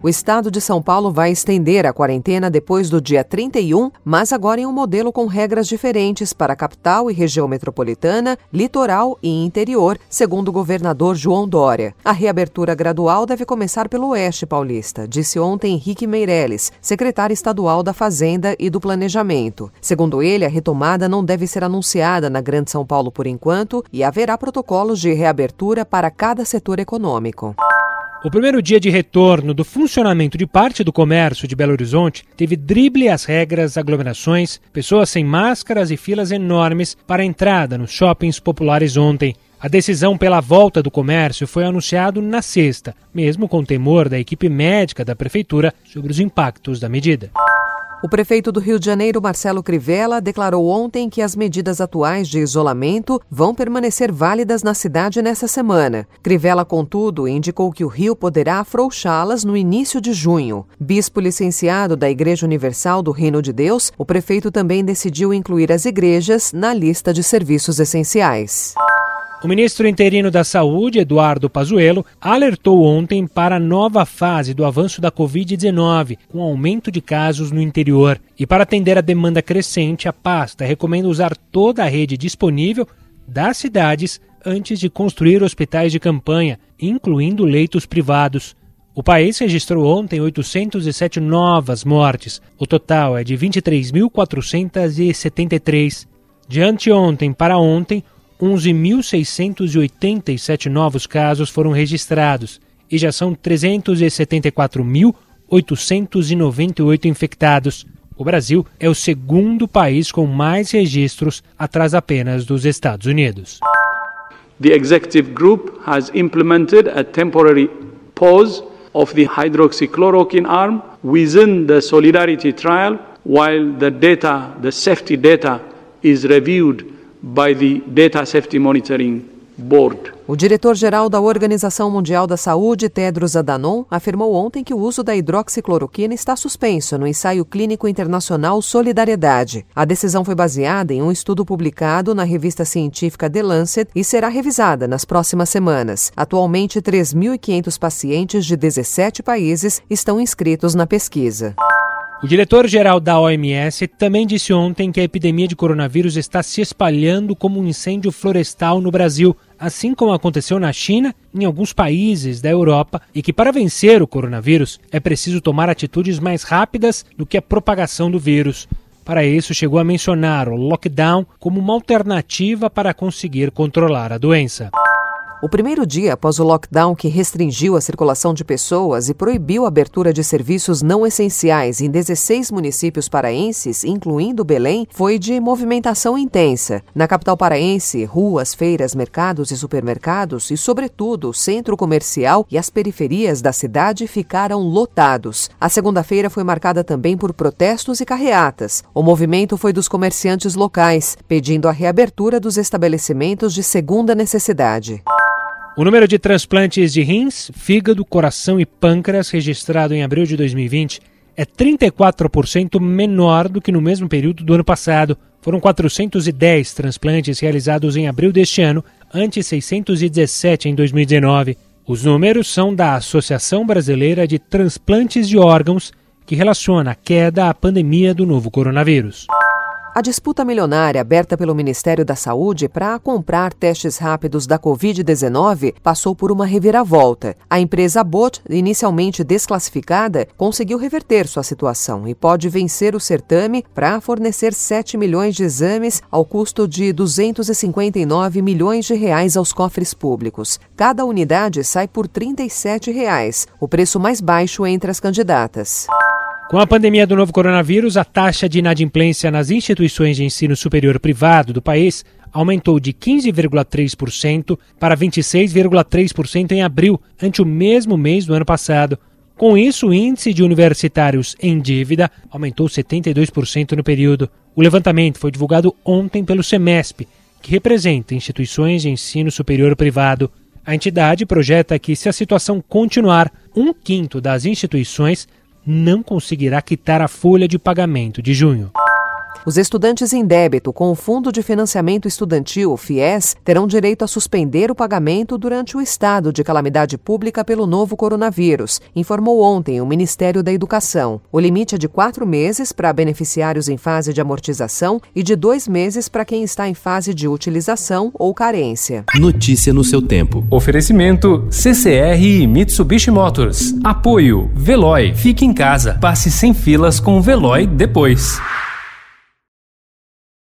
O estado de São Paulo vai estender a quarentena depois do dia 31, mas agora em um modelo com regras diferentes para a capital e região metropolitana, litoral e interior, segundo o governador João Dória. A reabertura gradual deve começar pelo oeste paulista, disse ontem Henrique Meirelles, secretário estadual da Fazenda e do Planejamento. Segundo ele, a retomada não deve ser anunciada na Grande São Paulo por enquanto e haverá protocolos de reabertura para cada setor econômico. O primeiro dia de retorno do funcionamento de parte do comércio de Belo Horizonte teve drible às regras, aglomerações, pessoas sem máscaras e filas enormes para a entrada nos shoppings populares ontem. A decisão pela volta do comércio foi anunciado na sexta, mesmo com temor da equipe médica da prefeitura sobre os impactos da medida. O prefeito do Rio de Janeiro, Marcelo Crivella, declarou ontem que as medidas atuais de isolamento vão permanecer válidas na cidade nessa semana. Crivella, contudo, indicou que o Rio poderá afrouxá-las no início de junho. Bispo licenciado da Igreja Universal do Reino de Deus, o prefeito também decidiu incluir as igrejas na lista de serviços essenciais. O ministro interino da Saúde, Eduardo Pazuello, alertou ontem para a nova fase do avanço da Covid-19, com aumento de casos no interior. E para atender a demanda crescente, a pasta recomenda usar toda a rede disponível das cidades antes de construir hospitais de campanha, incluindo leitos privados. O país registrou ontem 807 novas mortes. O total é de 23.473. De anteontem para ontem, 11.687 novos casos foram registrados e já são 374.898 infectados. O Brasil é o segundo país com mais registros, atrás apenas dos Estados Unidos. The executive group has implemented a temporary pause of the hydroxychloroquine arm within the solidarity trial while the data, the safety data is reviewed by the Data Safety Monitoring Board. O diretor-geral da Organização Mundial da Saúde, Tedros Adhanom, afirmou ontem que o uso da hidroxicloroquina está suspenso no ensaio clínico internacional Solidariedade. A decisão foi baseada em um estudo publicado na revista científica The Lancet e será revisada nas próximas semanas. Atualmente, 3.500 pacientes de 17 países estão inscritos na pesquisa. O diretor-geral da OMS também disse ontem que a epidemia de coronavírus está se espalhando como um incêndio florestal no Brasil, assim como aconteceu na China e em alguns países da Europa, e que para vencer o coronavírus é preciso tomar atitudes mais rápidas do que a propagação do vírus. Para isso, chegou a mencionar o lockdown como uma alternativa para conseguir controlar a doença. O primeiro dia após o lockdown que restringiu a circulação de pessoas e proibiu a abertura de serviços não essenciais em 16 municípios paraenses, incluindo Belém, foi de movimentação intensa. Na capital paraense, ruas, feiras, mercados e supermercados e, sobretudo, o centro comercial e as periferias da cidade ficaram lotados. A segunda-feira foi marcada também por protestos e carreatas. O movimento foi dos comerciantes locais, pedindo a reabertura dos estabelecimentos de segunda necessidade. O número de transplantes de rins, fígado, coração e pâncreas registrado em abril de 2020 é 34% menor do que no mesmo período do ano passado. Foram 410 transplantes realizados em abril deste ano, ante 617 em 2019. Os números são da Associação Brasileira de Transplantes de Órgãos, que relaciona a queda à pandemia do novo coronavírus. A disputa milionária aberta pelo Ministério da Saúde para comprar testes rápidos da Covid-19 passou por uma reviravolta. A empresa Bot, inicialmente desclassificada, conseguiu reverter sua situação e pode vencer o certame para fornecer 7 milhões de exames ao custo de 259 milhões de reais aos cofres públicos. Cada unidade sai por 37 reais, o preço mais baixo entre as candidatas. Com a pandemia do novo coronavírus, a taxa de inadimplência nas instituições de ensino superior privado do país aumentou de 15,3% para 26,3% em abril, ante o mesmo mês do ano passado. Com isso, o índice de universitários em dívida aumentou 72% no período. O levantamento foi divulgado ontem pelo SEMESP, que representa instituições de ensino superior privado. A entidade projeta que, se a situação continuar, um quinto das instituições não conseguirá quitar a folha de pagamento de junho. Os estudantes em débito com o Fundo de Financiamento Estudantil, FIES, terão direito a suspender o pagamento durante o estado de calamidade pública pelo novo coronavírus, informou ontem o Ministério da Educação. O limite é de quatro meses para beneficiários em fase de amortização e de dois meses para quem está em fase de utilização ou carência. Notícia no seu tempo. Oferecimento CCR e Mitsubishi Motors. Apoio Veloy. Fique em casa. Passe sem filas com o Veloy depois.